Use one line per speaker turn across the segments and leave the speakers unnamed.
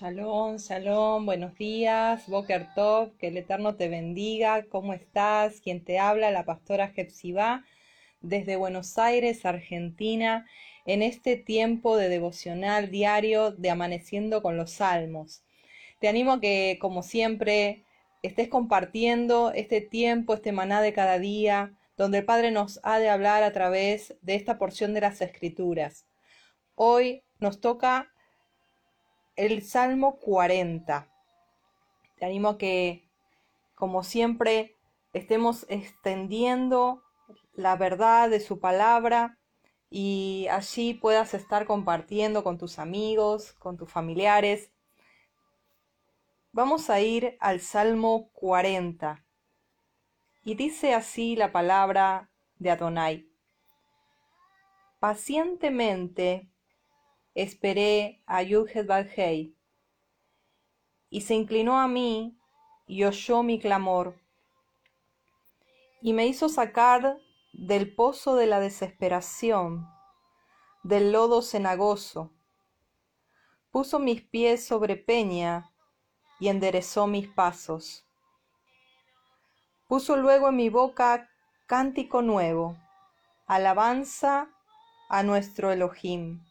Shalom, shalom, buenos días, Boker Tov, que el Eterno te bendiga. ¿Cómo estás? Quien te habla, la pastora Jepsibá, desde Buenos Aires, Argentina, en este tiempo de devocional diario de Amaneciendo con los Salmos. Te animo a que, como siempre, estés compartiendo este tiempo, este maná de cada día, donde el Padre nos ha de hablar a través de esta porción de las Escrituras. Hoy nos toca el Salmo 40. Te animo a que, como siempre, estemos extendiendo la verdad de su palabra y allí puedas estar compartiendo con tus amigos, con tus familiares. Vamos a ir al Salmo 40. Y dice así la palabra de Adonai. Pacientemente esperé a Yuhet Badhei, y se inclinó a mí y oyó mi clamor, y me hizo sacar del pozo de la desesperación, del lodo cenagoso. Puso mis pies sobre peña y enderezó mis pasos. Puso luego en mi boca cántico nuevo, alabanza a nuestro Elohim.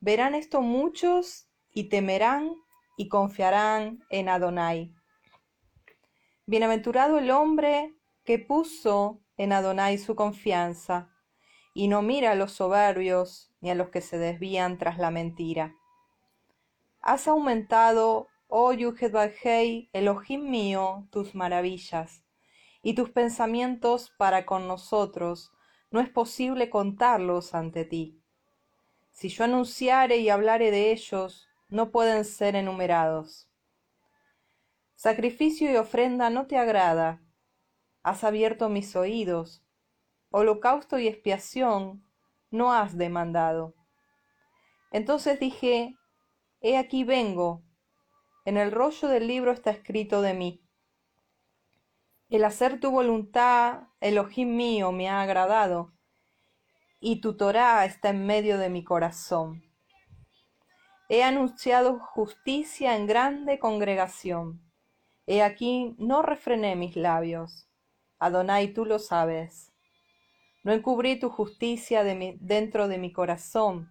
Verán esto muchos y temerán y confiarán en Adonai. Bienaventurado el hombre que puso en Adonai su confianza y no mira a los soberbios ni a los que se desvían tras la mentira. Has aumentado, oh Yuhedbajei, Elohim mío, tus maravillas y tus pensamientos para con nosotros, no es posible contarlos ante ti. Si yo anunciare y hablare de ellos, no pueden ser enumerados. Sacrificio y ofrenda no te agrada, has abierto mis oídos, holocausto y expiación no has demandado. Entonces dije, He aquí vengo, en el rollo del libro está escrito de mí. El hacer tu voluntad, Elohim mío, me ha agradado y tu Torá está en medio de mi corazón. He anunciado justicia en grande congregación. He aquí no refrené mis labios. Adonai, tú lo sabes. No encubrí tu justicia dentro de mi corazón.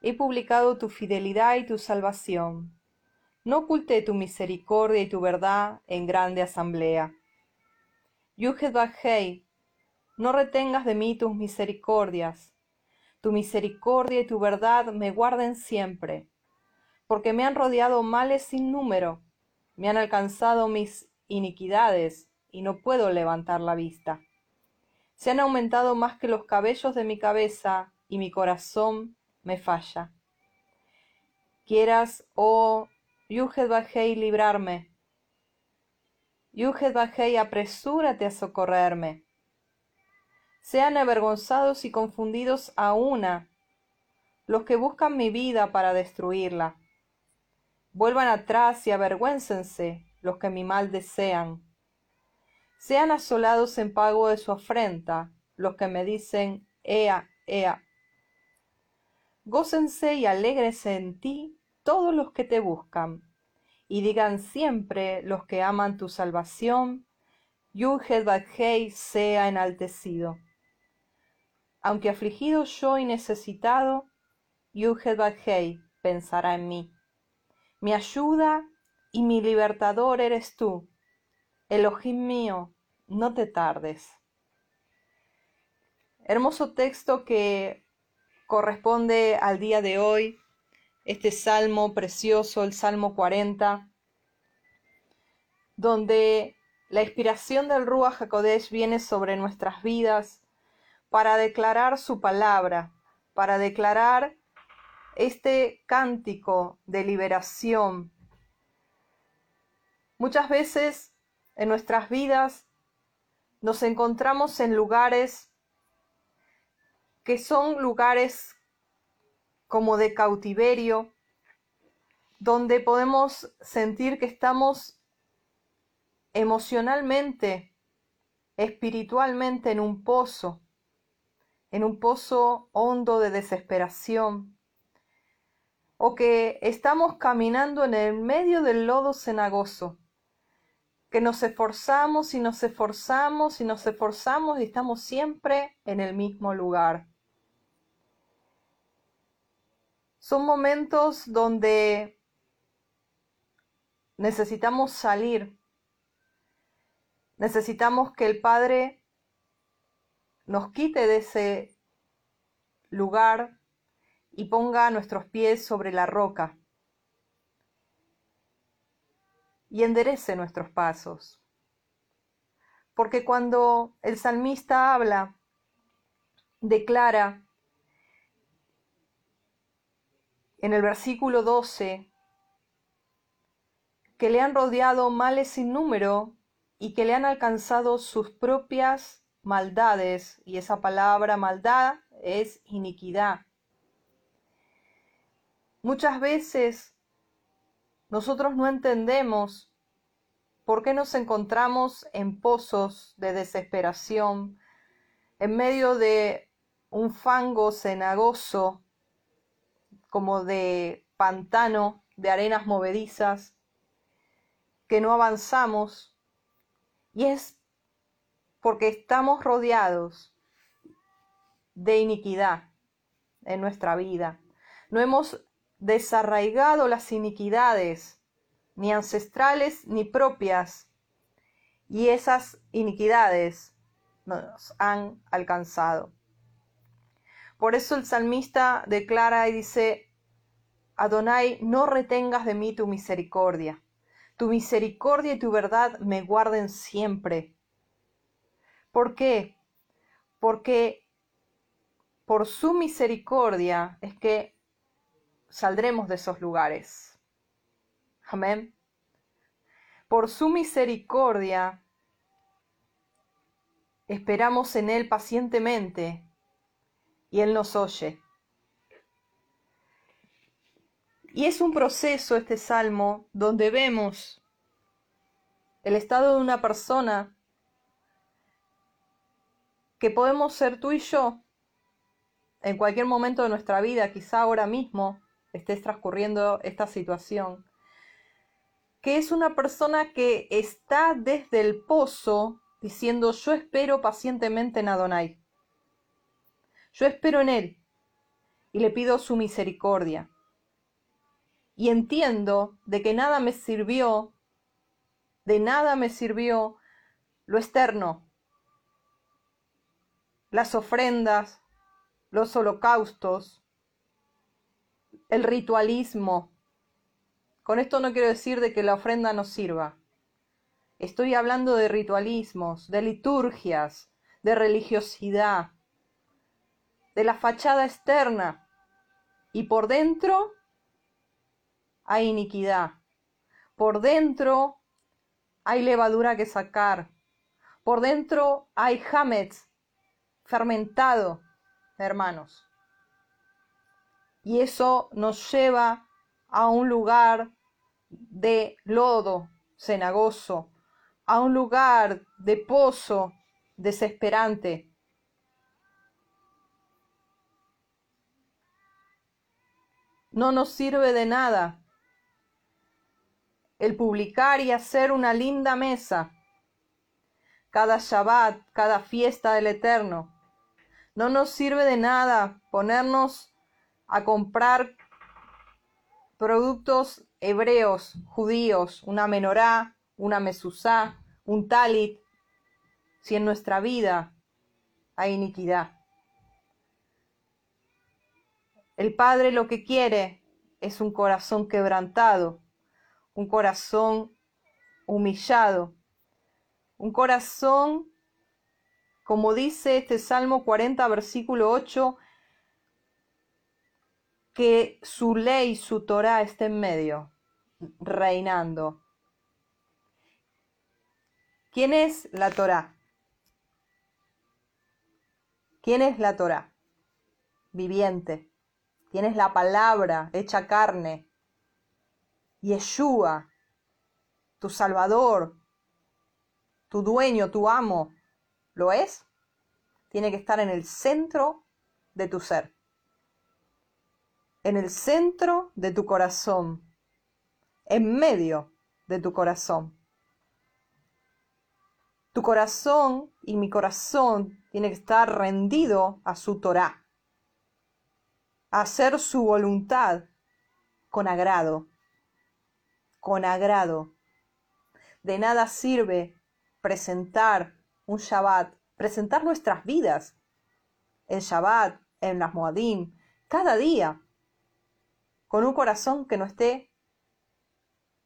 He publicado tu fidelidad y tu salvación. No oculté tu misericordia y tu verdad en grande asamblea. Yuhed no retengas de mí tus misericordias. Tu misericordia y tu verdad me guarden siempre, porque me han rodeado males sin número, me han alcanzado mis iniquidades, y no puedo levantar la vista. Se han aumentado más que los cabellos de mi cabeza, y mi corazón me falla. Quieras, oh Yuhed Bajei, librarme. Yuhed Bajei, apresúrate a socorrerme sean avergonzados y confundidos a una los que buscan mi vida para destruirla. Vuelvan atrás y avergüéncense los que mi mal desean. Sean asolados en pago de su afrenta los que me dicen, Ea, Ea. Gócense y alégrense en ti todos los que te buscan, y digan siempre los que aman tu salvación, Yuhed sea enaltecido aunque afligido yo y necesitado, Yuhedbadhei pensará en mí. Mi ayuda y mi libertador eres tú. Elohim mío, no te tardes. Hermoso texto que corresponde al día de hoy, este salmo precioso, el Salmo 40, donde la inspiración del Ruach HaKodesh viene sobre nuestras vidas para declarar su palabra, para declarar este cántico de liberación. Muchas veces en nuestras vidas nos encontramos en lugares que son lugares como de cautiverio, donde podemos sentir que estamos emocionalmente, espiritualmente en un pozo, en un pozo hondo de desesperación, o que estamos caminando en el medio del lodo cenagoso, que nos esforzamos y nos esforzamos y nos esforzamos y estamos siempre en el mismo lugar. Son momentos donde necesitamos salir, necesitamos que el Padre nos quite de ese lugar y ponga nuestros pies sobre la roca y enderece nuestros pasos. Porque cuando el salmista habla, declara en el versículo 12 que le han rodeado males sin número y que le han alcanzado sus propias maldades, y esa palabra maldad es iniquidad. Muchas veces nosotros no entendemos por qué nos encontramos en pozos de desesperación, en medio de un fango cenagoso, como de pantano, de arenas movedizas, que no avanzamos, y es porque estamos rodeados de iniquidad en nuestra vida. No hemos desarraigado las iniquidades, ni ancestrales ni propias, y esas iniquidades nos han alcanzado. Por eso el salmista declara y dice, Adonai, no retengas de mí tu misericordia. Tu misericordia y tu verdad me guarden siempre. ¿Por qué? Porque por su misericordia es que saldremos de esos lugares. Amén. Por su misericordia esperamos en Él pacientemente y Él nos oye. Y es un proceso este salmo donde vemos el estado de una persona que podemos ser tú y yo en cualquier momento de nuestra vida, quizá ahora mismo estés transcurriendo esta situación, que es una persona que está desde el pozo diciendo yo espero pacientemente en Adonai. Yo espero en Él y le pido su misericordia. Y entiendo de que nada me sirvió, de nada me sirvió lo externo, las ofrendas, los holocaustos, el ritualismo. Con esto no quiero decir de que la ofrenda no sirva. Estoy hablando de ritualismos, de liturgias, de religiosidad, de la fachada externa. Y por dentro hay iniquidad. Por dentro hay levadura que sacar. Por dentro hay hametz, fermentado, hermanos. Y eso nos lleva a un lugar de lodo cenagoso, a un lugar de pozo desesperante. No nos sirve de nada el publicar y hacer una linda mesa cada Shabbat, cada fiesta del Eterno, no nos sirve de nada ponernos a comprar productos hebreos, judíos, una menorá, una mesuzá, un talit, si en nuestra vida hay iniquidad. El Padre lo que quiere es un corazón quebrantado, un corazón humillado, un corazón como dice este Salmo 40, versículo 8, que su ley, su Torah esté en medio, reinando. ¿Quién es la Torah? ¿Quién es la Torah? Viviente. ¿Quién es la palabra hecha carne? Yeshua, tu Salvador, tu dueño, tu amo, ¿Lo es? Tiene que estar en el centro de tu ser, en el centro de tu corazón, en medio de tu corazón. Tu corazón y mi corazón tiene que estar rendido a su Torah, hacer su voluntad con agrado, con agrado. De nada sirve presentar un Shabbat, presentar nuestras vidas, el Shabbat, en las Moadim, cada día, con un corazón que no esté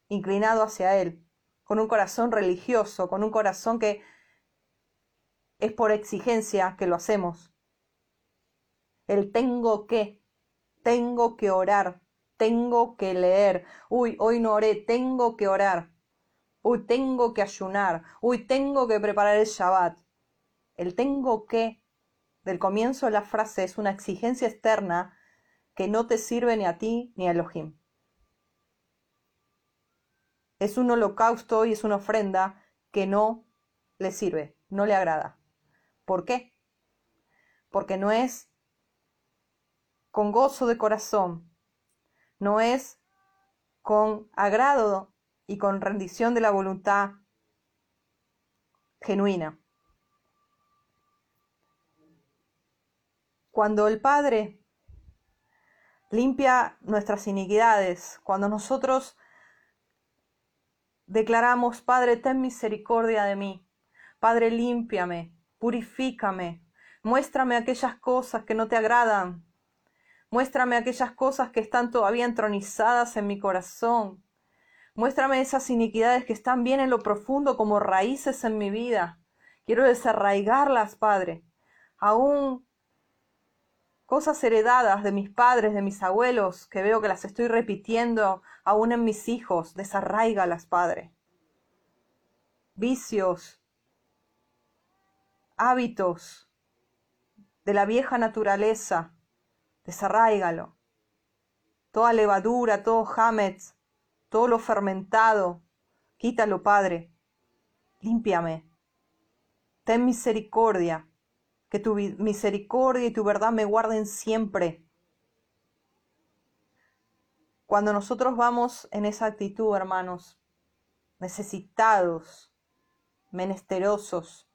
inclinado hacia Él, con un corazón religioso, con un corazón que es por exigencia que lo hacemos. El tengo que, tengo que orar, tengo que leer. Uy, hoy no oré, tengo que orar. Uy, tengo que ayunar. Uy, tengo que preparar el Shabbat. El tengo que del comienzo de la frase es una exigencia externa que no te sirve ni a ti ni a Elohim es un holocausto y es una ofrenda que no le sirve, no le agrada. ¿Por qué? Porque no es con gozo de corazón, no es con agrado y con rendición de la voluntad genuina. Cuando el Padre limpia nuestras iniquidades, cuando nosotros Declaramos, Padre, ten misericordia de mí. Padre, límpiame, purifícame, muéstrame aquellas cosas que no te agradan. Muéstrame aquellas cosas que están todavía entronizadas en mi corazón. Muéstrame esas iniquidades que están bien en lo profundo como raíces en mi vida. Quiero desarraigarlas, Padre. Aún cosas heredadas de mis padres, de mis abuelos, que veo que las estoy repitiendo aún en mis hijos, desarraigalas, Padre. Vicios, hábitos de la vieja naturaleza, desarraigalo. Toda levadura, todo hametz, todo lo fermentado, quítalo, Padre. Límpiame. Ten misericordia que tu misericordia y tu verdad me guarden siempre. Cuando nosotros vamos en esa actitud, hermanos, necesitados, menesterosos,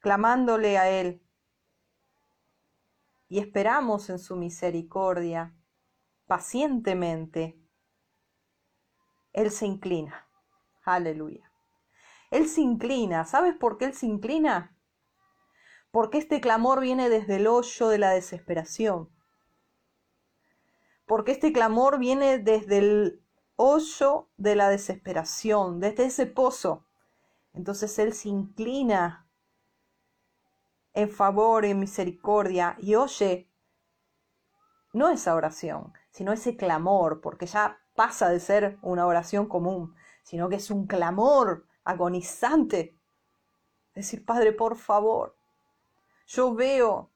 clamándole a Él y esperamos en su misericordia pacientemente, Él se inclina. Aleluya. Él se inclina. ¿Sabes por qué Él se inclina? porque este clamor viene desde el hoyo de la desesperación, porque este clamor viene desde el hoyo de la desesperación, desde ese pozo. Entonces Él se inclina en favor, en misericordia y oye no esa oración, sino ese clamor, porque ya pasa de ser una oración común, sino que es un clamor agonizante. Decir, Padre, por favor, yo veo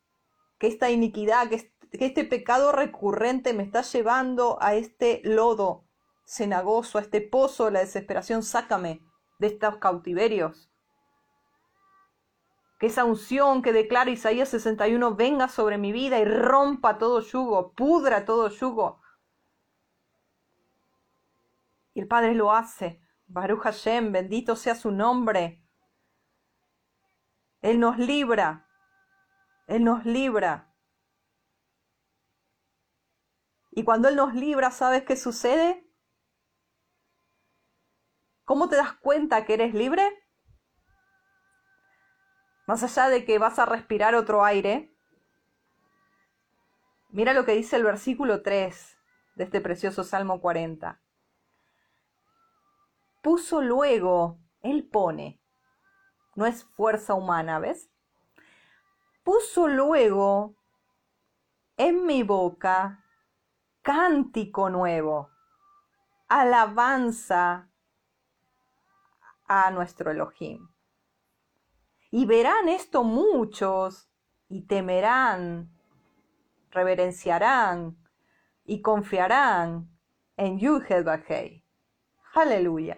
que esta iniquidad, que este pecado recurrente me está llevando a este lodo cenagoso, a este pozo de la desesperación. Sácame de estos cautiverios. Que esa unción que declara Isaías 61 venga sobre mi vida y rompa todo yugo, pudra todo yugo. Y el Padre lo hace. Baruch Hashem, bendito sea su nombre. Él nos libra él nos libra. Y cuando Él nos libra, ¿sabes qué sucede? ¿Cómo te das cuenta que eres libre? Más allá de que vas a respirar otro aire, mira lo que dice el versículo 3 de este precioso Salmo 40. Puso luego, Él pone, no es fuerza humana, ¿ves? puso luego en mi boca cántico nuevo, alabanza a nuestro Elohim. Y verán esto muchos y temerán, reverenciarán y confiarán en Yuhed Aleluya.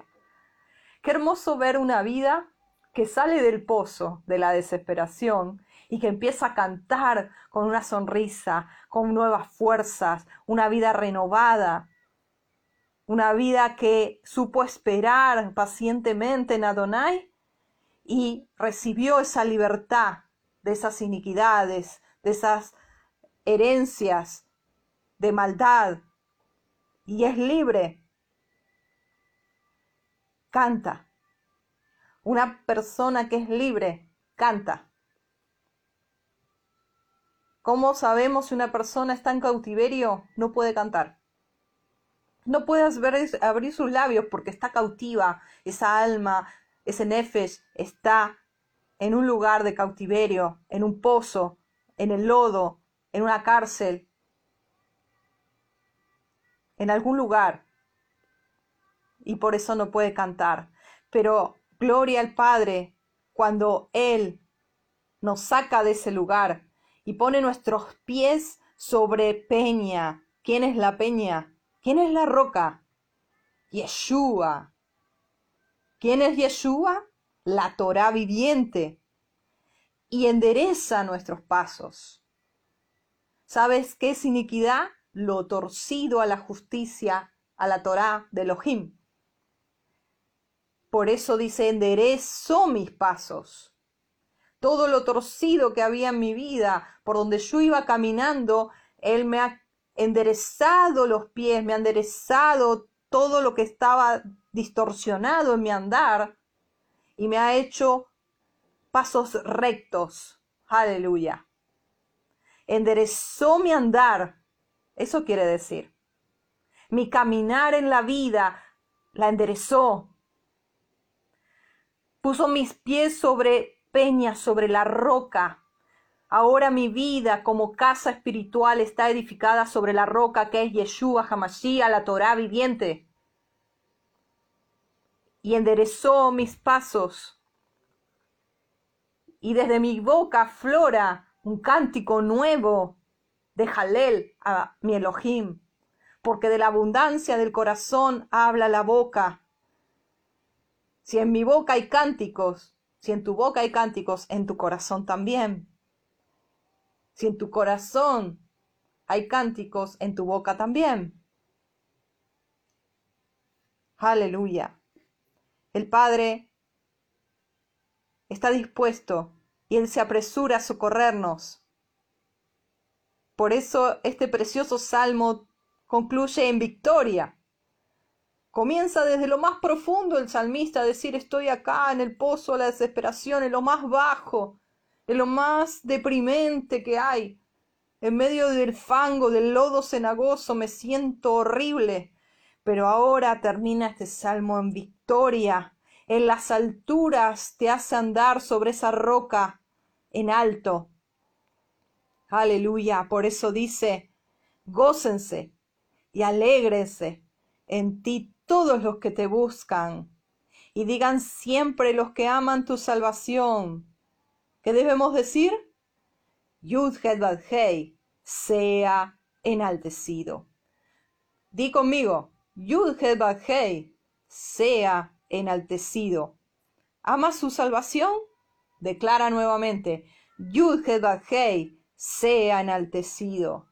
Qué hermoso ver una vida que sale del pozo de la desesperación y que empieza a cantar con una sonrisa, con nuevas fuerzas, una vida renovada, una vida que supo esperar pacientemente en Adonai y recibió esa libertad de esas iniquidades, de esas herencias de maldad y es libre. Canta. Una persona que es libre, canta. ¿Cómo sabemos si una persona está en cautiverio? No puede cantar. No puede abrir sus labios porque está cautiva. Esa alma, ese nefesh está en un lugar de cautiverio, en un pozo, en el lodo, en una cárcel, en algún lugar. Y por eso no puede cantar. Pero gloria al Padre cuando Él nos saca de ese lugar y pone nuestros pies sobre peña. ¿Quién es la peña? ¿Quién es la roca? Yeshua. ¿Quién es Yeshua? La Torah viviente. Y endereza nuestros pasos. ¿Sabes qué es iniquidad? Lo torcido a la justicia, a la Torah de Elohim. Por eso dice, enderezó mis pasos todo lo torcido que había en mi vida, por donde yo iba caminando, Él me ha enderezado los pies, me ha enderezado todo lo que estaba distorsionado en mi andar y me ha hecho pasos rectos. Aleluya. Enderezó mi andar. Eso quiere decir. Mi caminar en la vida la enderezó. Puso mis pies sobre peña sobre la roca. Ahora mi vida como casa espiritual está edificada sobre la roca que es Yeshua Hamashiach, la Torah viviente. Y enderezó mis pasos. Y desde mi boca flora un cántico nuevo de Jalel a mi Elohim. Porque de la abundancia del corazón habla la boca. Si en mi boca hay cánticos, si en tu boca hay cánticos, en tu corazón también. Si en tu corazón hay cánticos, en tu boca también. Aleluya. El Padre está dispuesto y Él se apresura a socorrernos. Por eso este precioso salmo concluye en victoria. Comienza desde lo más profundo el salmista a decir estoy acá en el pozo de la desesperación, en lo más bajo, en lo más deprimente que hay. En medio del fango, del lodo cenagoso, me siento horrible. Pero ahora termina este salmo en victoria. En las alturas te hace andar sobre esa roca en alto. Aleluya. Por eso dice, gócense y alégrense en ti todos los que te buscan, y digan siempre los que aman tu salvación. ¿Qué debemos decir? Yud sea enaltecido. Di conmigo, Yud Hei sea enaltecido. ¿Ama su salvación? Declara nuevamente, Yud Hei sea enaltecido.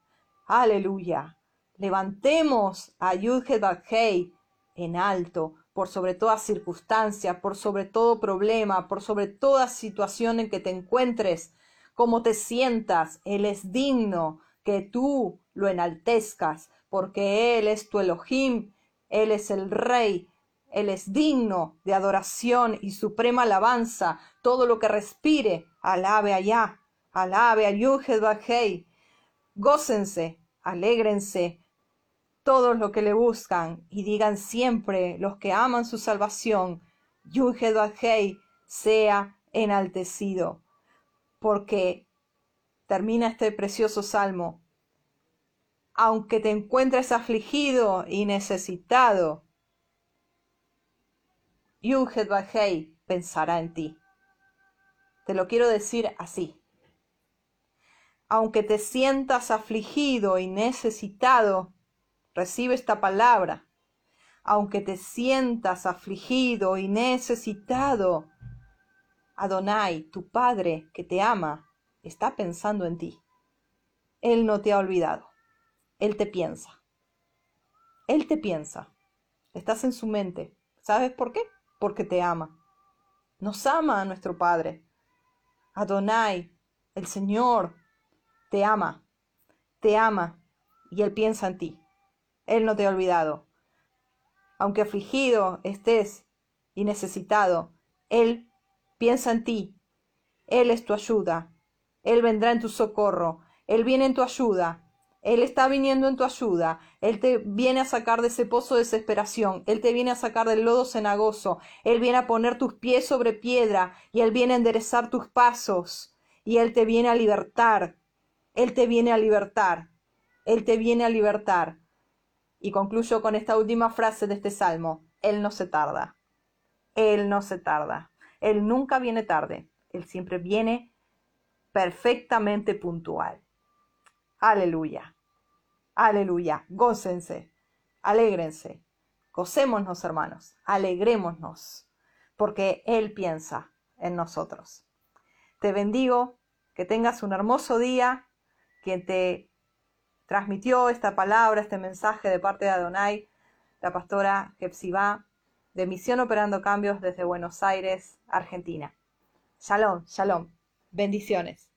Aleluya. Levantemos a Yud Hei en alto, por sobre toda circunstancia, por sobre todo problema, por sobre toda situación en que te encuentres, como te sientas, Él es digno que tú lo enaltezcas, porque Él es tu Elohim, Él es el Rey, Él es digno de adoración y suprema alabanza. Todo lo que respire, alabe allá, alabe a Yuhed Gócense, alégrense, todos los que le buscan, y digan siempre los que aman su salvación, Yuhedahei sea enaltecido. Porque termina este precioso salmo. Aunque te encuentres afligido y necesitado, Yuhedahei pensará en ti. Te lo quiero decir así. Aunque te sientas afligido y necesitado, Recibe esta palabra. Aunque te sientas afligido y necesitado, Adonai, tu Padre que te ama, está pensando en ti. Él no te ha olvidado. Él te piensa. Él te piensa. Estás en su mente. ¿Sabes por qué? Porque te ama. Nos ama a nuestro Padre. Adonai, el Señor, te ama. Te ama y Él piensa en ti. Él no te ha olvidado. Aunque afligido estés y necesitado, Él piensa en ti. Él es tu ayuda. Él vendrá en tu socorro. Él viene en tu ayuda. Él está viniendo en tu ayuda. Él te viene a sacar de ese pozo de desesperación. Él te viene a sacar del lodo cenagoso. Él viene a poner tus pies sobre piedra y Él viene a enderezar tus pasos. Y Él te viene a libertar. Él te viene a libertar. Él te viene a libertar. Y concluyo con esta última frase de este salmo. Él no se tarda. Él no se tarda. Él nunca viene tarde. Él siempre viene perfectamente puntual. Aleluya. Aleluya. Gócense. Alégrense. Gocémonos, hermanos. Alegrémonos. Porque Él piensa en nosotros. Te bendigo. Que tengas un hermoso día. Quien te transmitió esta palabra, este mensaje de parte de Adonai, la pastora Jepsibá, de Misión Operando Cambios desde Buenos Aires, Argentina. Shalom, shalom. Bendiciones.